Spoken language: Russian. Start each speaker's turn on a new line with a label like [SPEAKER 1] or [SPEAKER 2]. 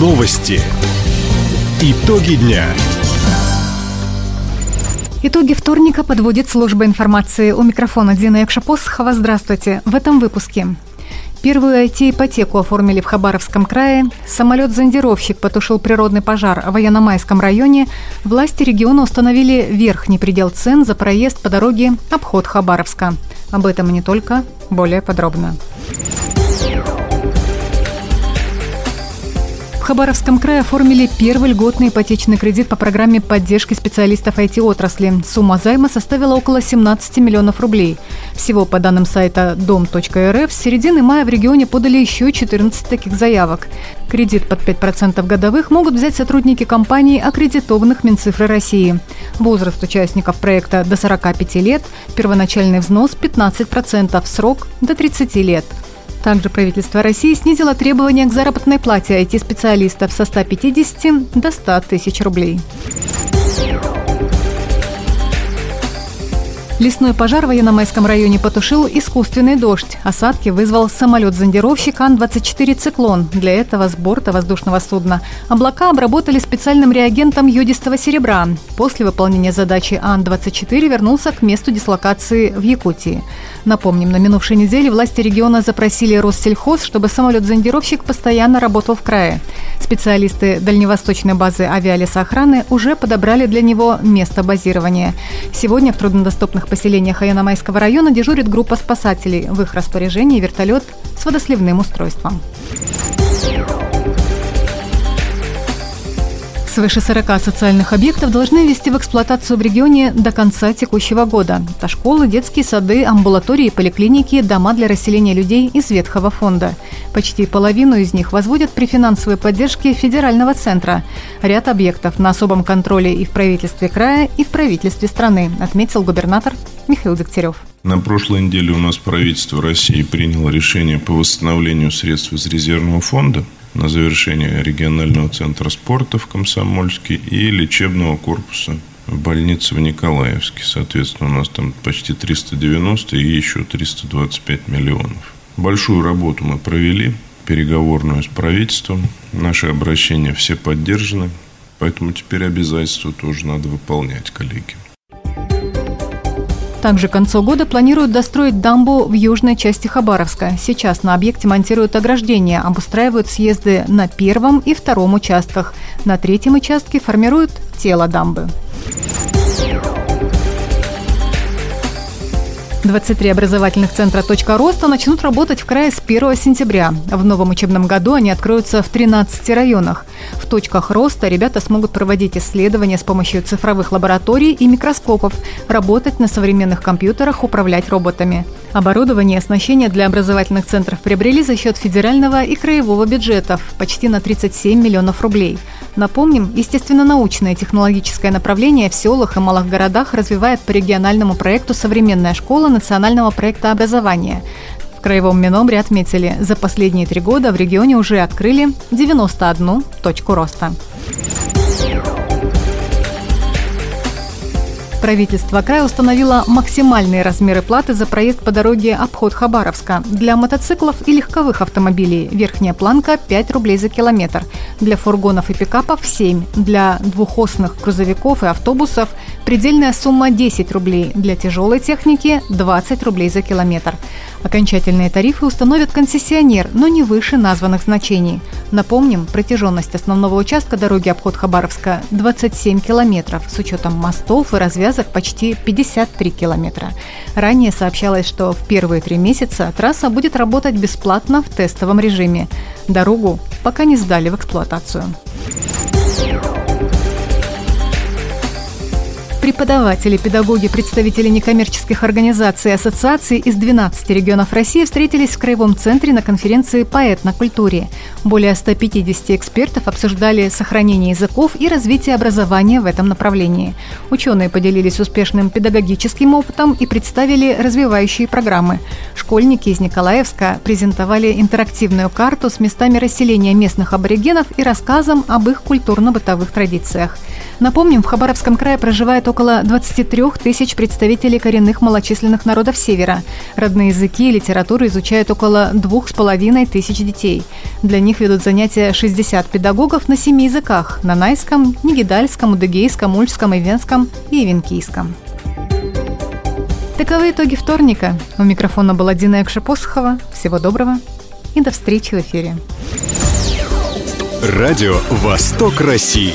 [SPEAKER 1] Новости. Итоги дня.
[SPEAKER 2] Итоги вторника подводит служба информации. У микрофона Дина Якшапосхова. Здравствуйте. В этом выпуске. Первую IT-ипотеку оформили в Хабаровском крае. Самолет-зондировщик потушил природный пожар в Военно-Майском районе. Власти региона установили верхний предел цен за проезд по дороге обход Хабаровска. Об этом и не только. Более подробно. Хабаровском крае оформили первый льготный ипотечный кредит по программе поддержки специалистов IT-отрасли. Сумма займа составила около 17 миллионов рублей. Всего, по данным сайта дом.рф, с середины мая в регионе подали еще 14 таких заявок. Кредит под 5% годовых могут взять сотрудники компаний, аккредитованных Минцифры России. Возраст участников проекта до 45 лет, первоначальный взнос 15%, срок до 30 лет – также правительство России снизило требования к заработной плате IT-специалистов со 150 до 100 тысяч рублей. Лесной пожар в Военно-Майском районе потушил искусственный дождь. Осадки вызвал самолет-зондировщик Ан-24 «Циклон». Для этого с борта воздушного судна облака обработали специальным реагентом йодистого серебра. После выполнения задачи Ан-24 вернулся к месту дислокации в Якутии. Напомним, на минувшей неделе власти региона запросили Россельхоз, чтобы самолет-зондировщик постоянно работал в крае. Специалисты дальневосточной базы авиалесоохраны уже подобрали для него место базирования. Сегодня в труднодоступных поселениях Аяномайского района дежурит группа спасателей. В их распоряжении вертолет с водосливным устройством. Свыше 40 социальных объектов должны ввести в эксплуатацию в регионе до конца текущего года. Это школы, детские сады, амбулатории, поликлиники, дома для расселения людей из ветхого фонда. Почти половину из них возводят при финансовой поддержке федерального центра. Ряд объектов на особом контроле и в правительстве края, и в правительстве страны, отметил губернатор Михаил Дегтярев.
[SPEAKER 3] На прошлой неделе у нас правительство России приняло решение по восстановлению средств из резервного фонда на завершение регионального центра спорта в Комсомольске и лечебного корпуса в больнице в Николаевске. Соответственно, у нас там почти 390 и еще 325 миллионов. Большую работу мы провели, переговорную с правительством. Наши обращения все поддержаны, поэтому теперь обязательства тоже надо выполнять, коллеги.
[SPEAKER 2] Также к концу года планируют достроить дамбу в южной части Хабаровска. Сейчас на объекте монтируют ограждения, обустраивают съезды на первом и втором участках. На третьем участке формируют тело дамбы. 23 образовательных центра «Точка роста» начнут работать в крае с 1 сентября. В новом учебном году они откроются в 13 районах. В точках роста ребята смогут проводить исследования с помощью цифровых лабораторий и микроскопов, работать на современных компьютерах, управлять роботами. Оборудование и оснащение для образовательных центров приобрели за счет федерального и краевого бюджетов – почти на 37 миллионов рублей. Напомним, естественно-научное технологическое направление в селах и малых городах развивает по региональному проекту «Современная школа» национального проекта образования. В Краевом Минобре отметили, за последние три года в регионе уже открыли 91 точку роста. Правительство края установило максимальные размеры платы за проезд по дороге обход Хабаровска. Для мотоциклов и легковых автомобилей верхняя планка 5 рублей за километр. Для фургонов и пикапов 7. Для двухосных грузовиков и автобусов предельная сумма 10 рублей. Для тяжелой техники 20 рублей за километр. Окончательные тарифы установит концессионер, но не выше названных значений. Напомним, протяженность основного участка дороги обход Хабаровска 27 километров, с учетом мостов и развязок почти 53 километра. Ранее сообщалось, что в первые три месяца трасса будет работать бесплатно в тестовом режиме. Дорогу пока не сдали в эксплуатацию. Преподаватели, педагоги, представители некоммерческих организаций и ассоциаций из 12 регионов России встретились в Краевом центре на конференции «Поэт на культуре». Более 150 экспертов обсуждали сохранение языков и развитие образования в этом направлении. Ученые поделились успешным педагогическим опытом и представили развивающие программы. Школьники из Николаевска презентовали интерактивную карту с местами расселения местных аборигенов и рассказом об их культурно-бытовых традициях. Напомним, в Хабаровском крае проживает около 23 тысяч представителей коренных малочисленных народов Севера. Родные языки и литературу изучают около двух с половиной тысяч детей. Для них ведут занятия 60 педагогов на семи языках – на найском, нигидальском, удыгейском, ульском, ивенском и ивенкийском. Таковы итоги вторника. У микрофона была Дина Экшепосхова. Всего доброго и до встречи в эфире.
[SPEAKER 1] Радио «Восток России».